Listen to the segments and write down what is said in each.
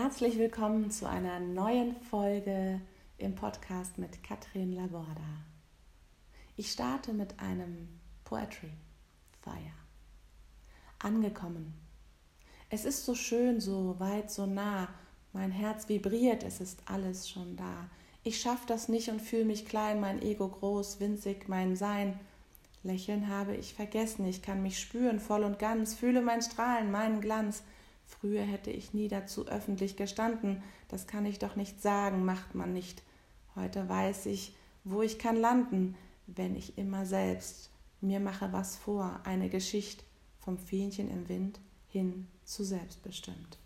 Herzlich willkommen zu einer neuen Folge im Podcast mit Katrin Laborda. Ich starte mit einem Poetry Fire. Angekommen. Es ist so schön, so weit, so nah. Mein Herz vibriert, es ist alles schon da. Ich schaff das nicht und fühle mich klein, mein Ego groß, winzig, mein Sein. Lächeln habe ich vergessen, ich kann mich spüren voll und ganz, fühle mein Strahlen, meinen Glanz. Früher hätte ich nie dazu öffentlich gestanden, das kann ich doch nicht sagen, macht man nicht. Heute weiß ich, wo ich kann landen, wenn ich immer selbst mir mache was vor, eine Geschichte vom Fähnchen im Wind hin zu selbstbestimmt.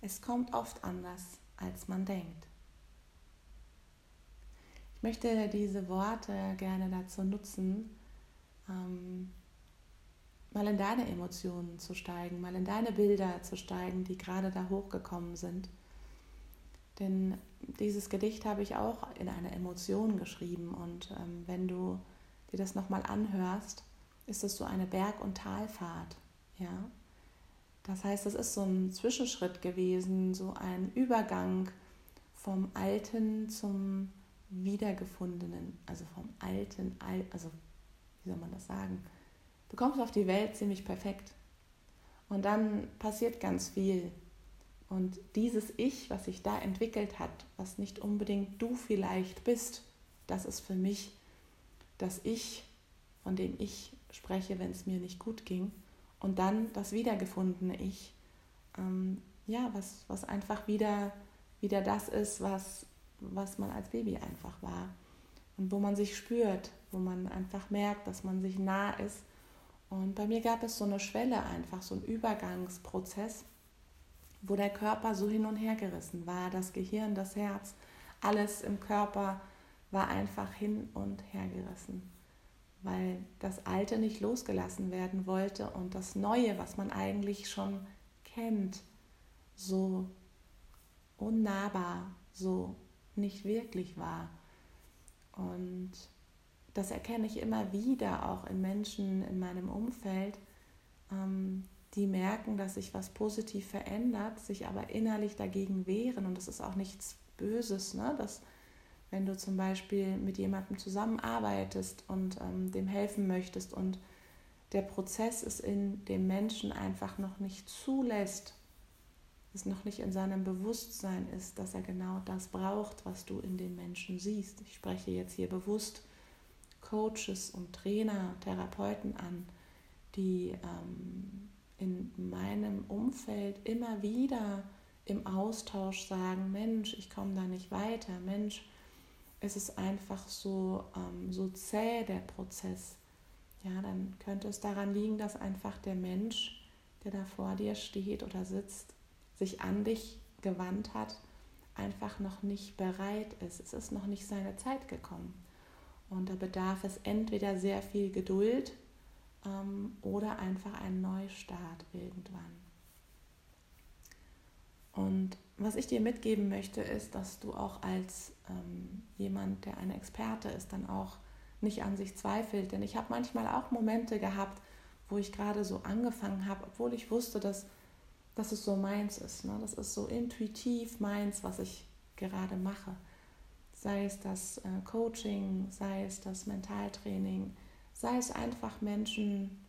Es kommt oft anders, als man denkt. Ich möchte diese Worte gerne dazu nutzen, ähm, mal in deine Emotionen zu steigen, mal in deine Bilder zu steigen, die gerade da hochgekommen sind. Denn dieses Gedicht habe ich auch in einer Emotion geschrieben und ähm, wenn du dir das nochmal anhörst, ist es so eine Berg- und Talfahrt. Ja? Das heißt, es ist so ein Zwischenschritt gewesen, so ein Übergang vom Alten zum Wiedergefundenen, also vom Alten, also wie soll man das sagen? Du kommst auf die Welt ziemlich perfekt. Und dann passiert ganz viel. Und dieses Ich, was sich da entwickelt hat, was nicht unbedingt du vielleicht bist, das ist für mich das Ich, von dem ich spreche, wenn es mir nicht gut ging. Und dann das wiedergefundene Ich, ähm, ja, was, was einfach wieder, wieder das ist, was, was man als Baby einfach war. Und wo man sich spürt, wo man einfach merkt, dass man sich nah ist und bei mir gab es so eine Schwelle einfach, so einen Übergangsprozess, wo der Körper so hin und her gerissen war, das Gehirn, das Herz, alles im Körper war einfach hin und her gerissen, weil das Alte nicht losgelassen werden wollte und das Neue, was man eigentlich schon kennt, so unnahbar, so nicht wirklich war. Und das erkenne ich immer wieder auch in Menschen in meinem Umfeld, ähm, die merken, dass sich was positiv verändert, sich aber innerlich dagegen wehren. Und das ist auch nichts Böses, ne? dass wenn du zum Beispiel mit jemandem zusammenarbeitest und ähm, dem helfen möchtest und der Prozess es in dem Menschen einfach noch nicht zulässt, es noch nicht in seinem Bewusstsein ist, dass er genau das braucht, was du in dem Menschen siehst. Ich spreche jetzt hier bewusst Coaches und Trainer, Therapeuten an, die ähm, in meinem Umfeld immer wieder im Austausch sagen, Mensch, ich komme da nicht weiter, Mensch, es ist einfach so, ähm, so zäh der Prozess. Ja, dann könnte es daran liegen, dass einfach der Mensch, der da vor dir steht oder sitzt, sich an dich gewandt hat, einfach noch nicht bereit ist. Es ist noch nicht seine Zeit gekommen. Und da bedarf es entweder sehr viel Geduld ähm, oder einfach einen Neustart irgendwann. Und was ich dir mitgeben möchte, ist, dass du auch als ähm, jemand, der ein Experte ist, dann auch nicht an sich zweifelt. Denn ich habe manchmal auch Momente gehabt, wo ich gerade so angefangen habe, obwohl ich wusste, dass, dass es so meins ist. Ne? Das ist so intuitiv meins, was ich gerade mache sei es das äh, Coaching, sei es das Mentaltraining, sei es einfach Menschen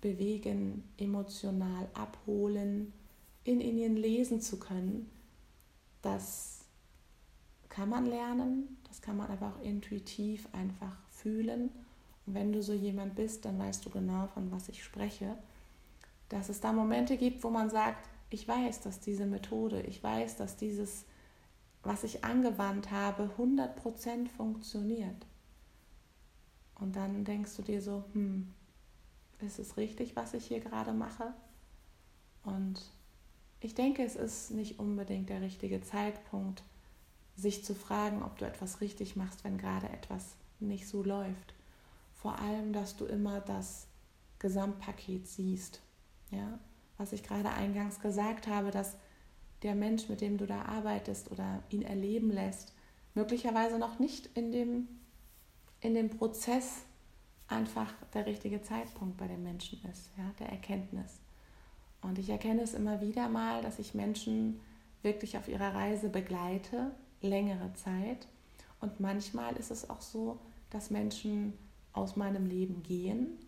bewegen, emotional abholen, in ihnen lesen zu können. Das kann man lernen, das kann man aber auch intuitiv einfach fühlen. Und wenn du so jemand bist, dann weißt du genau, von was ich spreche. Dass es da Momente gibt, wo man sagt, ich weiß, dass diese Methode, ich weiß, dass dieses was ich angewandt habe, 100% funktioniert. Und dann denkst du dir so, hm, ist es richtig, was ich hier gerade mache? Und ich denke, es ist nicht unbedingt der richtige Zeitpunkt, sich zu fragen, ob du etwas richtig machst, wenn gerade etwas nicht so läuft. Vor allem, dass du immer das Gesamtpaket siehst. Ja? Was ich gerade eingangs gesagt habe, dass der Mensch, mit dem du da arbeitest oder ihn erleben lässt, möglicherweise noch nicht in dem, in dem Prozess einfach der richtige Zeitpunkt bei dem Menschen ist, ja, der Erkenntnis. Und ich erkenne es immer wieder mal, dass ich Menschen wirklich auf ihrer Reise begleite, längere Zeit. Und manchmal ist es auch so, dass Menschen aus meinem Leben gehen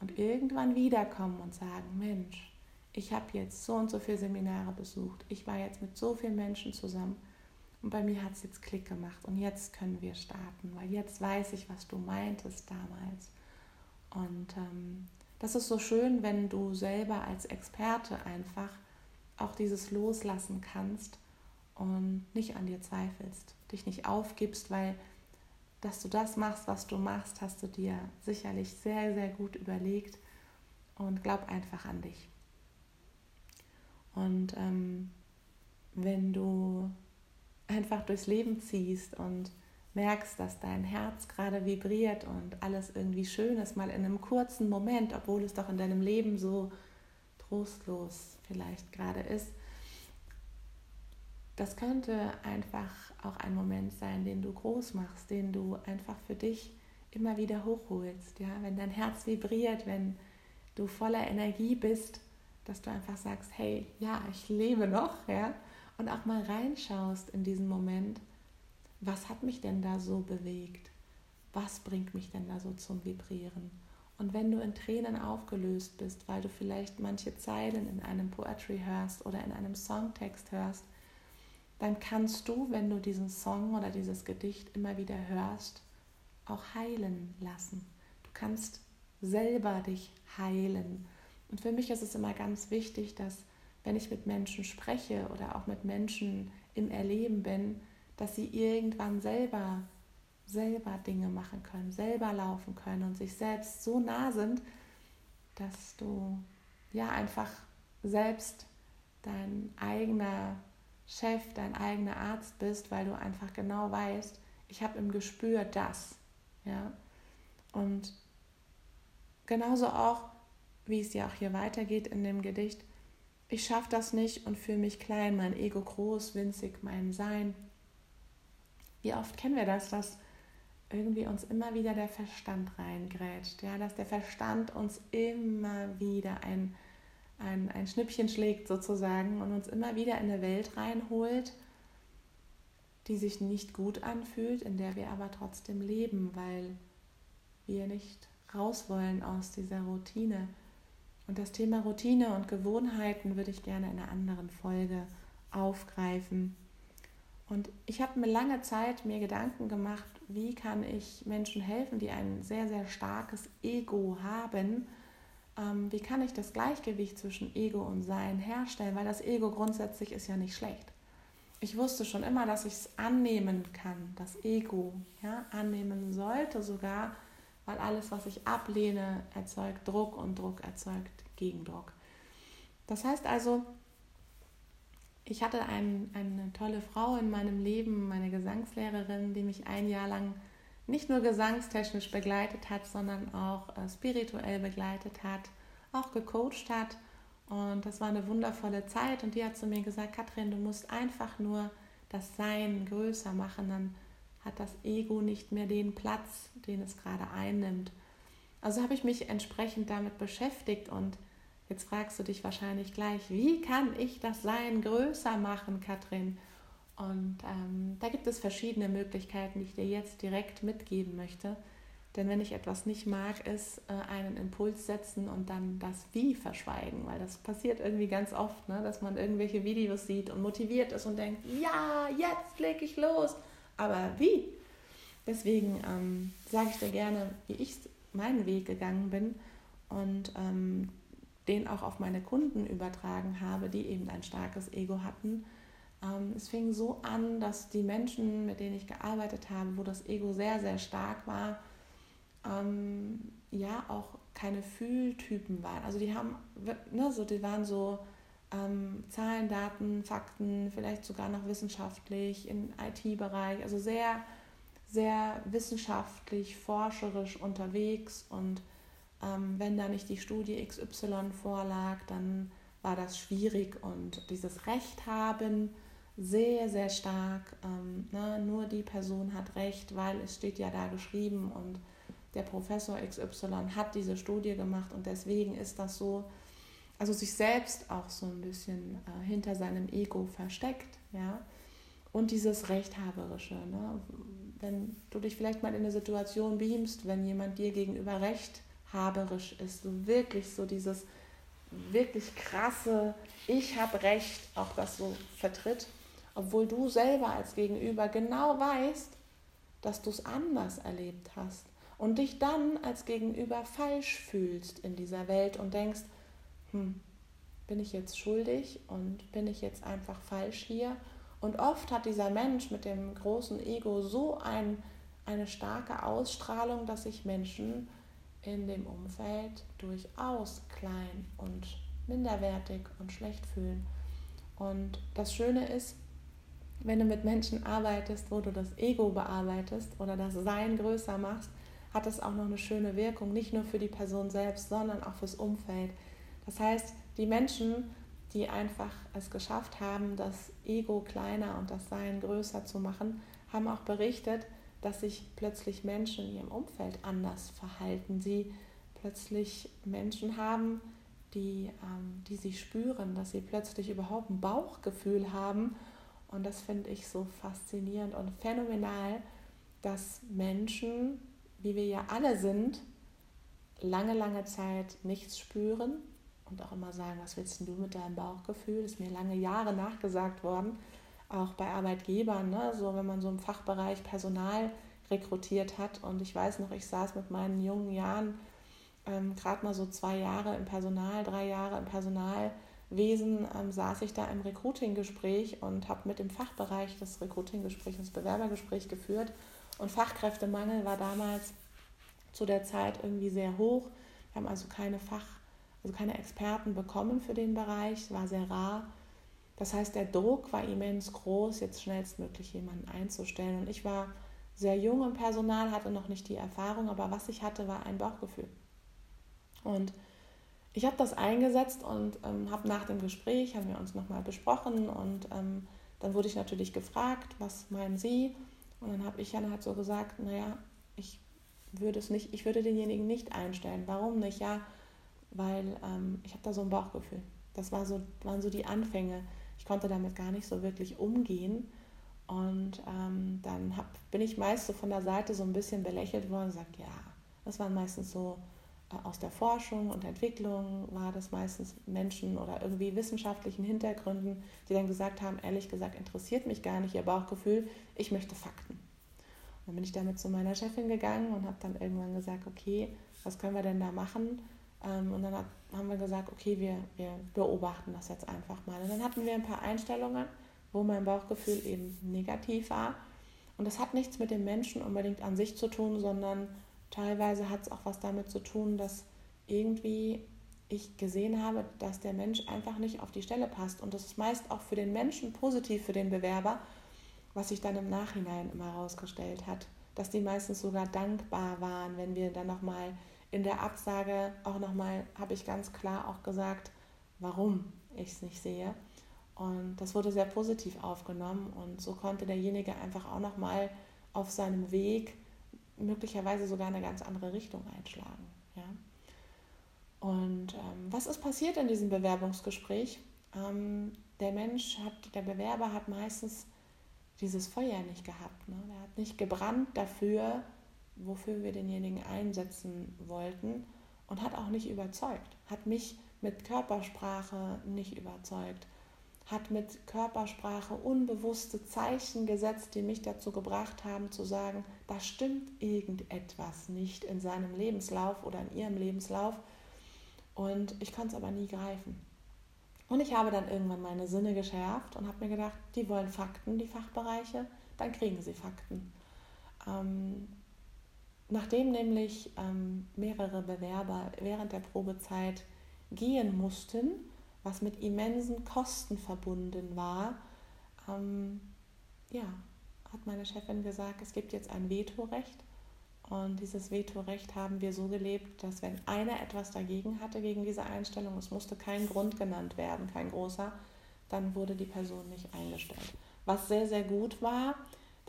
und irgendwann wiederkommen und sagen, Mensch, ich habe jetzt so und so viele Seminare besucht, ich war jetzt mit so vielen Menschen zusammen und bei mir hat es jetzt Klick gemacht und jetzt können wir starten, weil jetzt weiß ich, was du meintest damals. Und ähm, das ist so schön, wenn du selber als Experte einfach auch dieses loslassen kannst und nicht an dir zweifelst, dich nicht aufgibst, weil dass du das machst, was du machst, hast du dir sicherlich sehr, sehr gut überlegt und glaub einfach an dich. Und ähm, wenn du einfach durchs Leben ziehst und merkst, dass dein Herz gerade vibriert und alles irgendwie schön ist, mal in einem kurzen Moment, obwohl es doch in deinem Leben so trostlos vielleicht gerade ist, das könnte einfach auch ein Moment sein, den du groß machst, den du einfach für dich immer wieder hochholst. Ja? Wenn dein Herz vibriert, wenn du voller Energie bist, dass du einfach sagst, hey, ja, ich lebe noch, ja, und auch mal reinschaust in diesen Moment, was hat mich denn da so bewegt? Was bringt mich denn da so zum Vibrieren? Und wenn du in Tränen aufgelöst bist, weil du vielleicht manche Zeilen in einem Poetry hörst oder in einem Songtext hörst, dann kannst du, wenn du diesen Song oder dieses Gedicht immer wieder hörst, auch heilen lassen. Du kannst selber dich heilen. Und für mich ist es immer ganz wichtig, dass wenn ich mit Menschen spreche oder auch mit Menschen im Erleben bin, dass sie irgendwann selber selber Dinge machen können, selber laufen können und sich selbst so nah sind, dass du ja einfach selbst dein eigener Chef, dein eigener Arzt bist, weil du einfach genau weißt, ich habe im Gespür das. Ja? Und genauso auch, wie es ja auch hier weitergeht in dem Gedicht, ich schaffe das nicht und fühle mich klein, mein Ego groß, winzig, mein Sein. Wie oft kennen wir das, dass irgendwie uns immer wieder der Verstand reingrätscht, ja, dass der Verstand uns immer wieder ein ein, ein Schnippchen schlägt sozusagen und uns immer wieder in eine Welt reinholt, die sich nicht gut anfühlt, in der wir aber trotzdem leben, weil wir nicht raus wollen aus dieser Routine. Und das Thema Routine und Gewohnheiten würde ich gerne in einer anderen Folge aufgreifen. Und ich habe mir lange Zeit mir Gedanken gemacht, wie kann ich Menschen helfen, die ein sehr, sehr starkes Ego haben ähm, wie kann ich das Gleichgewicht zwischen Ego und Sein herstellen, weil das Ego grundsätzlich ist ja nicht schlecht. Ich wusste schon immer, dass ich es annehmen kann, das Ego ja, annehmen sollte sogar, weil alles, was ich ablehne, erzeugt Druck und Druck erzeugt Gegendruck. Das heißt also, ich hatte ein, eine tolle Frau in meinem Leben, meine Gesangslehrerin, die mich ein Jahr lang nicht nur gesangstechnisch begleitet hat, sondern auch äh, spirituell begleitet hat, auch gecoacht hat. Und das war eine wundervolle Zeit. Und die hat zu mir gesagt, Katrin, du musst einfach nur das Sein größer machen, dann hat das Ego nicht mehr den Platz, den es gerade einnimmt. Also habe ich mich entsprechend damit beschäftigt und jetzt fragst du dich wahrscheinlich gleich, wie kann ich das Sein größer machen, Katrin? Und ähm, da gibt es verschiedene Möglichkeiten, die ich dir jetzt direkt mitgeben möchte. Denn wenn ich etwas nicht mag, ist äh, einen Impuls setzen und dann das Wie verschweigen, weil das passiert irgendwie ganz oft, ne? dass man irgendwelche Videos sieht und motiviert ist und denkt, ja, jetzt leg ich los. Aber wie? Deswegen ähm, sage ich dir gerne, wie ich meinen Weg gegangen bin und ähm, den auch auf meine Kunden übertragen habe, die eben ein starkes Ego hatten ähm, es fing so an, dass die Menschen, mit denen ich gearbeitet habe, wo das Ego sehr, sehr stark war, ähm, ja auch keine Fühltypen waren. Also die haben, ne, so, die waren so ähm, Zahlen, Daten, Fakten, vielleicht sogar noch wissenschaftlich im IT-Bereich, also sehr, sehr wissenschaftlich, forscherisch unterwegs. Und ähm, wenn da nicht die Studie XY vorlag, dann war das schwierig. Und dieses Recht haben, sehr, sehr stark, ähm, ne, nur die Person hat recht, weil es steht ja da geschrieben. Und der Professor XY hat diese Studie gemacht. Und deswegen ist das so. Also sich selbst auch so ein bisschen äh, hinter seinem Ego versteckt, ja. Und dieses Rechthaberische, ne? wenn du dich vielleicht mal in eine Situation beamst, wenn jemand dir gegenüber rechthaberisch ist, so wirklich so dieses wirklich krasse, ich habe Recht, auch das so vertritt, obwohl du selber als Gegenüber genau weißt, dass du es anders erlebt hast und dich dann als Gegenüber falsch fühlst in dieser Welt und denkst, hm, bin ich jetzt schuldig und bin ich jetzt einfach falsch hier? Und oft hat dieser Mensch mit dem großen Ego so ein, eine starke Ausstrahlung, dass sich Menschen in dem Umfeld durchaus klein und minderwertig und schlecht fühlen. Und das Schöne ist, wenn du mit Menschen arbeitest, wo du das Ego bearbeitest oder das Sein größer machst, hat es auch noch eine schöne Wirkung, nicht nur für die Person selbst, sondern auch fürs Umfeld. Das heißt, die Menschen, die einfach es geschafft haben, das Ego kleiner und das Sein größer zu machen, haben auch berichtet, dass sich plötzlich Menschen in ihrem Umfeld anders verhalten. Sie plötzlich Menschen haben, die, ähm, die sie spüren, dass sie plötzlich überhaupt ein Bauchgefühl haben. Und das finde ich so faszinierend und phänomenal, dass Menschen, wie wir ja alle sind, lange, lange Zeit nichts spüren und auch immer sagen, was willst du mit deinem Bauchgefühl? Das ist mir lange Jahre nachgesagt worden auch bei Arbeitgebern, ne? so wenn man so im Fachbereich Personal rekrutiert hat. Und ich weiß noch, ich saß mit meinen jungen Jahren ähm, gerade mal so zwei Jahre im Personal, drei Jahre im Personalwesen, ähm, saß ich da im Recruiting-Gespräch und habe mit dem Fachbereich das Recruiting-Gespräch, das Bewerbergespräch geführt. Und Fachkräftemangel war damals zu der Zeit irgendwie sehr hoch. Wir haben also keine Fach, also keine Experten bekommen für den Bereich, war sehr rar. Das heißt, der Druck war immens groß, jetzt schnellstmöglich jemanden einzustellen. Und ich war sehr jung im Personal, hatte noch nicht die Erfahrung, aber was ich hatte, war ein Bauchgefühl. Und ich habe das eingesetzt und ähm, habe nach dem Gespräch, haben wir uns nochmal besprochen und ähm, dann wurde ich natürlich gefragt, was meinen Sie? Und dann habe ich dann halt so gesagt, naja, ich würde es nicht, ich würde denjenigen nicht einstellen. Warum nicht? Ja, weil ähm, ich habe da so ein Bauchgefühl. Das war so, waren so die Anfänge ich konnte damit gar nicht so wirklich umgehen. Und ähm, dann hab, bin ich meist so von der Seite so ein bisschen belächelt worden und gesagt, ja, das waren meistens so äh, aus der Forschung und Entwicklung, war das meistens Menschen oder irgendwie wissenschaftlichen Hintergründen, die dann gesagt haben, ehrlich gesagt, interessiert mich gar nicht ihr Bauchgefühl, ich möchte Fakten. Und dann bin ich damit zu meiner Chefin gegangen und habe dann irgendwann gesagt, okay, was können wir denn da machen? Ähm, und dann haben wir gesagt, okay, wir, wir beobachten das jetzt einfach mal. Und dann hatten wir ein paar Einstellungen, wo mein Bauchgefühl eben negativ war. Und das hat nichts mit dem Menschen unbedingt an sich zu tun, sondern teilweise hat es auch was damit zu tun, dass irgendwie ich gesehen habe, dass der Mensch einfach nicht auf die Stelle passt. Und das ist meist auch für den Menschen positiv, für den Bewerber, was sich dann im Nachhinein immer herausgestellt hat. Dass die meistens sogar dankbar waren, wenn wir dann nochmal in der Absage auch nochmal, habe ich ganz klar auch gesagt, warum ich es nicht sehe. Und das wurde sehr positiv aufgenommen und so konnte derjenige einfach auch nochmal auf seinem Weg möglicherweise sogar eine ganz andere Richtung einschlagen. Ja? Und ähm, was ist passiert in diesem Bewerbungsgespräch? Ähm, der Mensch hat, der Bewerber hat meistens dieses Feuer nicht gehabt. Ne? Er hat nicht gebrannt dafür, wofür wir denjenigen einsetzen wollten und hat auch nicht überzeugt, hat mich mit Körpersprache nicht überzeugt, hat mit Körpersprache unbewusste Zeichen gesetzt, die mich dazu gebracht haben zu sagen, da stimmt irgendetwas nicht in seinem Lebenslauf oder in ihrem Lebenslauf und ich konnte es aber nie greifen. Und ich habe dann irgendwann meine Sinne geschärft und habe mir gedacht, die wollen Fakten, die Fachbereiche, dann kriegen sie Fakten. Ähm, Nachdem nämlich ähm, mehrere Bewerber während der Probezeit gehen mussten, was mit immensen Kosten verbunden war, ähm, ja, hat meine Chefin gesagt, es gibt jetzt ein Vetorecht. Und dieses Vetorecht haben wir so gelebt, dass wenn einer etwas dagegen hatte, gegen diese Einstellung, es musste kein Grund genannt werden, kein großer, dann wurde die Person nicht eingestellt. Was sehr, sehr gut war,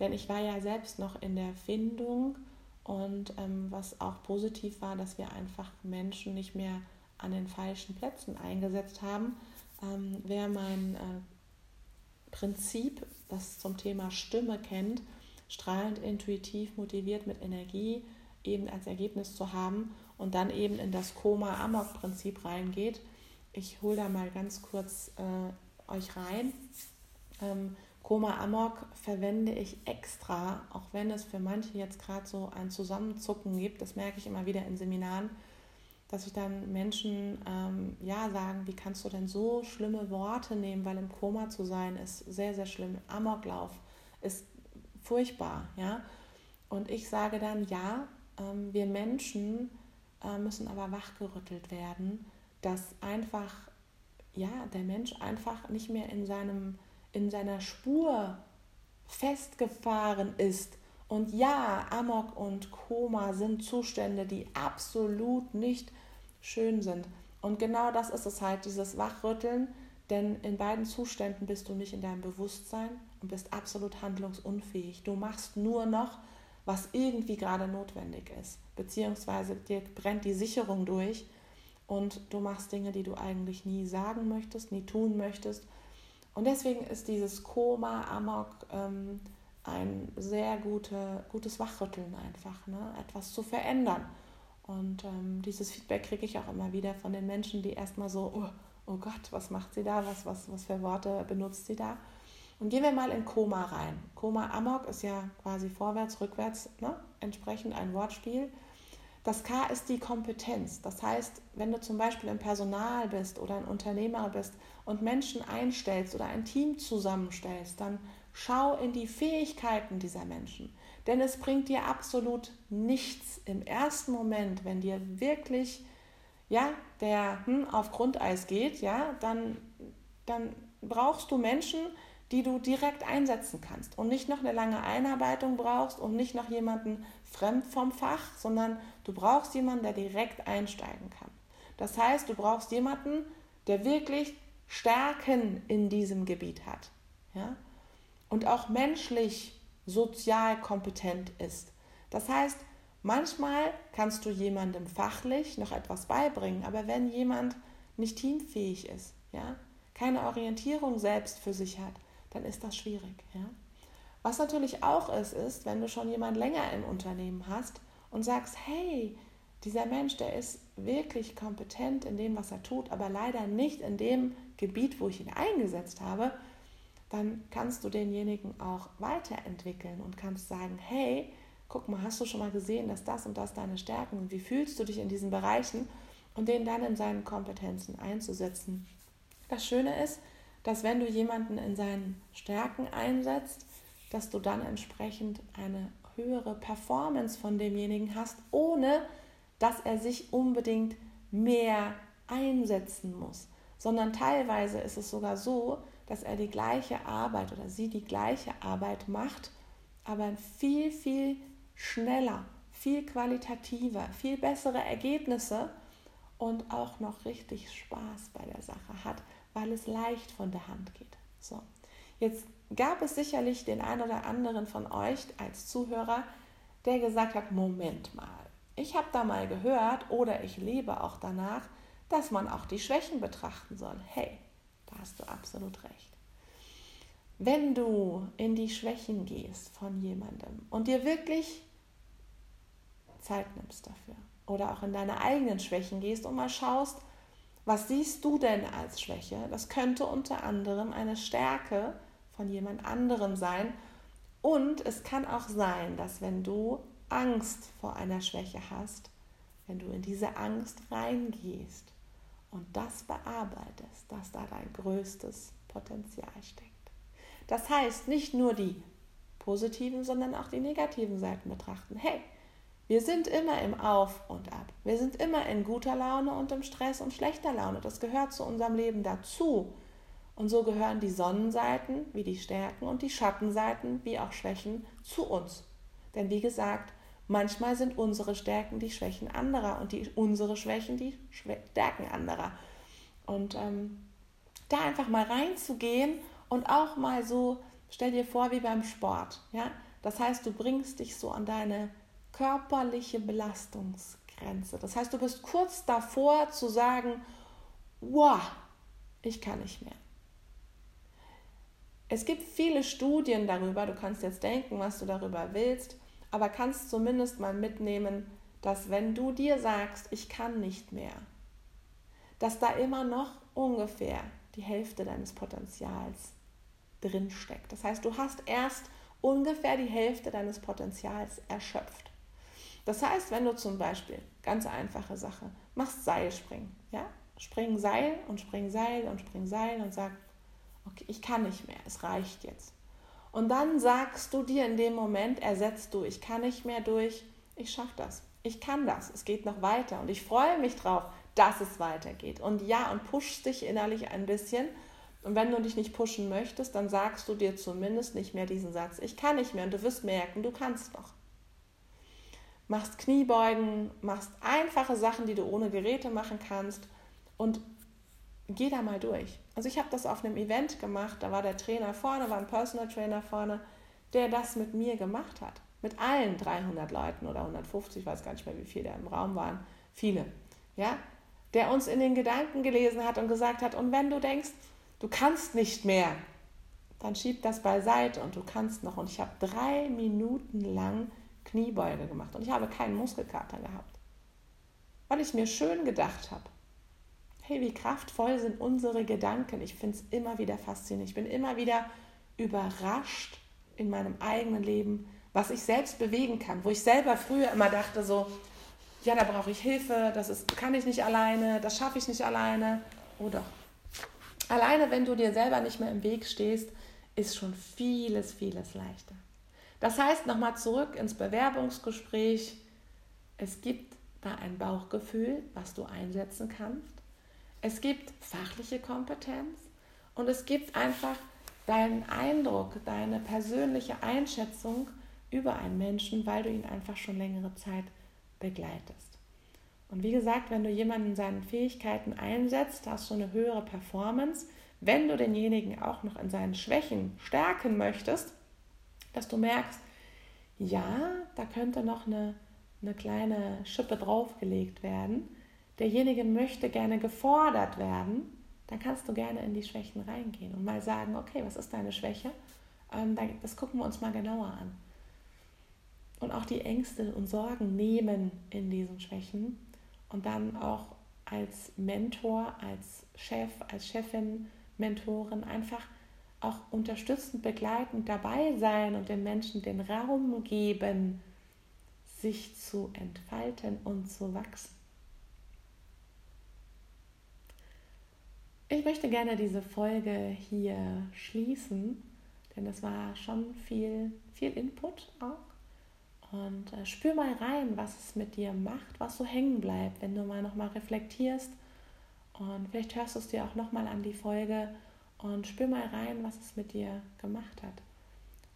denn ich war ja selbst noch in der Findung und ähm, was auch positiv war, dass wir einfach Menschen nicht mehr an den falschen Plätzen eingesetzt haben. Ähm, wer mein äh, Prinzip, das zum Thema Stimme kennt, strahlend, intuitiv, motiviert mit Energie eben als Ergebnis zu haben und dann eben in das Koma-Amok-Prinzip reingeht. Ich hole da mal ganz kurz äh, euch rein. Ähm, Koma Amok verwende ich extra, auch wenn es für manche jetzt gerade so ein Zusammenzucken gibt. Das merke ich immer wieder in Seminaren, dass ich dann Menschen ähm, ja sagen, wie kannst du denn so schlimme Worte nehmen, weil im Koma zu sein ist sehr, sehr schlimm. Amoklauf ist furchtbar, ja. Und ich sage dann, ja, ähm, wir Menschen äh, müssen aber wachgerüttelt werden, dass einfach, ja, der Mensch einfach nicht mehr in seinem in seiner Spur festgefahren ist. Und ja, Amok und Koma sind Zustände, die absolut nicht schön sind. Und genau das ist es halt, dieses Wachrütteln, denn in beiden Zuständen bist du nicht in deinem Bewusstsein und bist absolut handlungsunfähig. Du machst nur noch, was irgendwie gerade notwendig ist, beziehungsweise dir brennt die Sicherung durch und du machst Dinge, die du eigentlich nie sagen möchtest, nie tun möchtest und deswegen ist dieses Koma, Amok ähm, ein sehr gute, gutes Wachrütteln einfach, ne? etwas zu verändern. Und ähm, dieses Feedback kriege ich auch immer wieder von den Menschen, die erstmal so, oh, oh Gott, was macht sie da, was, was, was für Worte benutzt sie da. Und gehen wir mal in Koma rein. Koma Amok ist ja quasi vorwärts, rückwärts, ne? entsprechend ein Wortspiel. Das K ist die Kompetenz. Das heißt, wenn du zum Beispiel im Personal bist oder ein Unternehmer bist und Menschen einstellst oder ein Team zusammenstellst, dann schau in die Fähigkeiten dieser Menschen. Denn es bringt dir absolut nichts im ersten Moment, wenn dir wirklich ja, der hm, auf Grundeis geht, ja, dann, dann brauchst du Menschen, die du direkt einsetzen kannst und nicht noch eine lange Einarbeitung brauchst und nicht noch jemanden fremd vom Fach, sondern du brauchst jemanden, der direkt einsteigen kann. Das heißt, du brauchst jemanden, der wirklich Stärken in diesem Gebiet hat. Ja? Und auch menschlich sozial kompetent ist. Das heißt, manchmal kannst du jemandem fachlich noch etwas beibringen, aber wenn jemand nicht teamfähig ist, ja, keine Orientierung selbst für sich hat, dann ist das schwierig. Ja? Was natürlich auch ist, ist, wenn du schon jemand länger im Unternehmen hast und sagst, hey, dieser Mensch, der ist wirklich kompetent in dem, was er tut, aber leider nicht in dem Gebiet, wo ich ihn eingesetzt habe, dann kannst du denjenigen auch weiterentwickeln und kannst sagen, hey, guck mal, hast du schon mal gesehen, dass das und das deine Stärken sind? Wie fühlst du dich in diesen Bereichen? Und den dann in seinen Kompetenzen einzusetzen. Das Schöne ist, dass wenn du jemanden in seinen Stärken einsetzt, dass du dann entsprechend eine höhere Performance von demjenigen hast, ohne dass er sich unbedingt mehr einsetzen muss, sondern teilweise ist es sogar so, dass er die gleiche Arbeit oder sie die gleiche Arbeit macht, aber viel, viel schneller, viel qualitativer, viel bessere Ergebnisse und auch noch richtig Spaß bei der Sache hat, weil es leicht von der Hand geht. So, jetzt gab es sicherlich den einen oder anderen von euch als Zuhörer, der gesagt hat, Moment mal, ich habe da mal gehört oder ich lebe auch danach, dass man auch die Schwächen betrachten soll. Hey, da hast du absolut recht. Wenn du in die Schwächen gehst von jemandem und dir wirklich Zeit nimmst dafür oder auch in deine eigenen Schwächen gehst und mal schaust, was siehst du denn als Schwäche? Das könnte unter anderem eine Stärke von jemand anderem sein. Und es kann auch sein, dass wenn du Angst vor einer Schwäche hast, wenn du in diese Angst reingehst und das bearbeitest, dass da dein größtes Potenzial steckt. Das heißt, nicht nur die positiven, sondern auch die negativen Seiten betrachten. Hey, wir sind immer im Auf und Ab. Wir sind immer in guter Laune und im Stress und schlechter Laune. Das gehört zu unserem Leben dazu. Und so gehören die Sonnenseiten wie die Stärken und die Schattenseiten wie auch Schwächen zu uns. Denn wie gesagt, manchmal sind unsere Stärken die Schwächen anderer und die, unsere Schwächen die Stärken anderer. Und ähm, da einfach mal reinzugehen und auch mal so, stell dir vor, wie beim Sport. Ja? Das heißt, du bringst dich so an deine körperliche Belastungsgrenze. Grenze. Das heißt, du bist kurz davor zu sagen, wow, ich kann nicht mehr. Es gibt viele Studien darüber, du kannst jetzt denken, was du darüber willst, aber kannst zumindest mal mitnehmen, dass wenn du dir sagst, ich kann nicht mehr, dass da immer noch ungefähr die Hälfte deines Potenzials drinsteckt. Das heißt, du hast erst ungefähr die Hälfte deines Potenzials erschöpft. Das heißt, wenn du zum Beispiel, ganz einfache Sache, machst Seilspringen, ja, spring Seil und spring Seil und spring Seil und sag, okay, ich kann nicht mehr, es reicht jetzt. Und dann sagst du dir in dem Moment, ersetzt du, ich kann nicht mehr durch, ich schaffe das, ich kann das, es geht noch weiter und ich freue mich drauf, dass es weitergeht. Und ja, und pushst dich innerlich ein bisschen. Und wenn du dich nicht pushen möchtest, dann sagst du dir zumindest nicht mehr diesen Satz, ich kann nicht mehr und du wirst merken, du kannst noch. Machst Kniebeugen, machst einfache Sachen, die du ohne Geräte machen kannst und geh da mal durch. Also ich habe das auf einem Event gemacht, da war der Trainer vorne, war ein Personal Trainer vorne, der das mit mir gemacht hat. Mit allen 300 Leuten oder 150, ich weiß gar nicht mehr, wie viele da im Raum waren. Viele. Ja? Der uns in den Gedanken gelesen hat und gesagt hat, und wenn du denkst, du kannst nicht mehr, dann schieb das beiseite und du kannst noch. Und ich habe drei Minuten lang Kniebeuge gemacht und ich habe keinen Muskelkater gehabt, weil ich mir schön gedacht habe, hey, wie kraftvoll sind unsere Gedanken. Ich finde es immer wieder faszinierend. Ich bin immer wieder überrascht in meinem eigenen Leben, was ich selbst bewegen kann, wo ich selber früher immer dachte so, ja, da brauche ich Hilfe, das ist, kann ich nicht alleine, das schaffe ich nicht alleine. Oh doch. Alleine, wenn du dir selber nicht mehr im Weg stehst, ist schon vieles, vieles leichter. Das heißt, nochmal zurück ins Bewerbungsgespräch. Es gibt da ein Bauchgefühl, was du einsetzen kannst. Es gibt fachliche Kompetenz und es gibt einfach deinen Eindruck, deine persönliche Einschätzung über einen Menschen, weil du ihn einfach schon längere Zeit begleitest. Und wie gesagt, wenn du jemanden in seinen Fähigkeiten einsetzt, hast du eine höhere Performance. Wenn du denjenigen auch noch in seinen Schwächen stärken möchtest, dass du merkst, ja, da könnte noch eine, eine kleine Schippe draufgelegt werden, derjenige möchte gerne gefordert werden, dann kannst du gerne in die Schwächen reingehen und mal sagen, okay, was ist deine Schwäche? Ähm, das gucken wir uns mal genauer an. Und auch die Ängste und Sorgen nehmen in diesen Schwächen und dann auch als Mentor, als Chef, als Chefin, Mentorin einfach auch unterstützend, begleitend dabei sein und den Menschen den Raum geben, sich zu entfalten und zu wachsen. Ich möchte gerne diese Folge hier schließen, denn es war schon viel, viel Input auch. Und äh, spür mal rein, was es mit dir macht, was so hängen bleibt, wenn du mal nochmal reflektierst. Und vielleicht hörst du es dir auch nochmal an die Folge und spür mal rein, was es mit dir gemacht hat.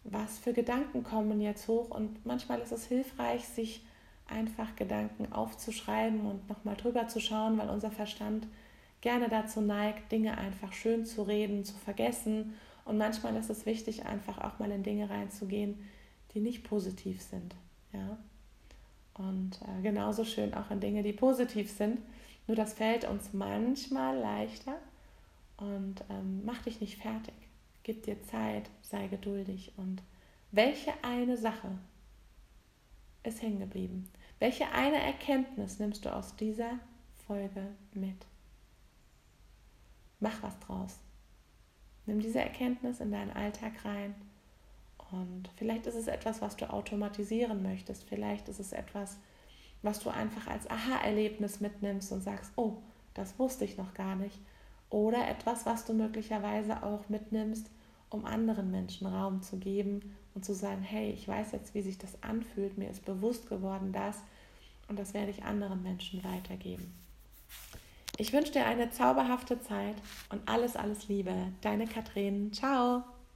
Was für Gedanken kommen jetzt hoch und manchmal ist es hilfreich, sich einfach Gedanken aufzuschreiben und nochmal drüber zu schauen, weil unser Verstand gerne dazu neigt, Dinge einfach schön zu reden, zu vergessen. Und manchmal ist es wichtig, einfach auch mal in Dinge reinzugehen, die nicht positiv sind. Ja? Und äh, genauso schön auch in Dinge, die positiv sind. Nur das fällt uns manchmal leichter. Und ähm, mach dich nicht fertig. Gib dir Zeit, sei geduldig. Und welche eine Sache ist hängen geblieben? Welche eine Erkenntnis nimmst du aus dieser Folge mit? Mach was draus. Nimm diese Erkenntnis in deinen Alltag rein. Und vielleicht ist es etwas, was du automatisieren möchtest. Vielleicht ist es etwas, was du einfach als Aha-Erlebnis mitnimmst und sagst, oh, das wusste ich noch gar nicht. Oder etwas, was du möglicherweise auch mitnimmst, um anderen Menschen Raum zu geben und zu sagen, hey, ich weiß jetzt, wie sich das anfühlt, mir ist bewusst geworden das und das werde ich anderen Menschen weitergeben. Ich wünsche dir eine zauberhafte Zeit und alles, alles Liebe. Deine Katrin. Ciao.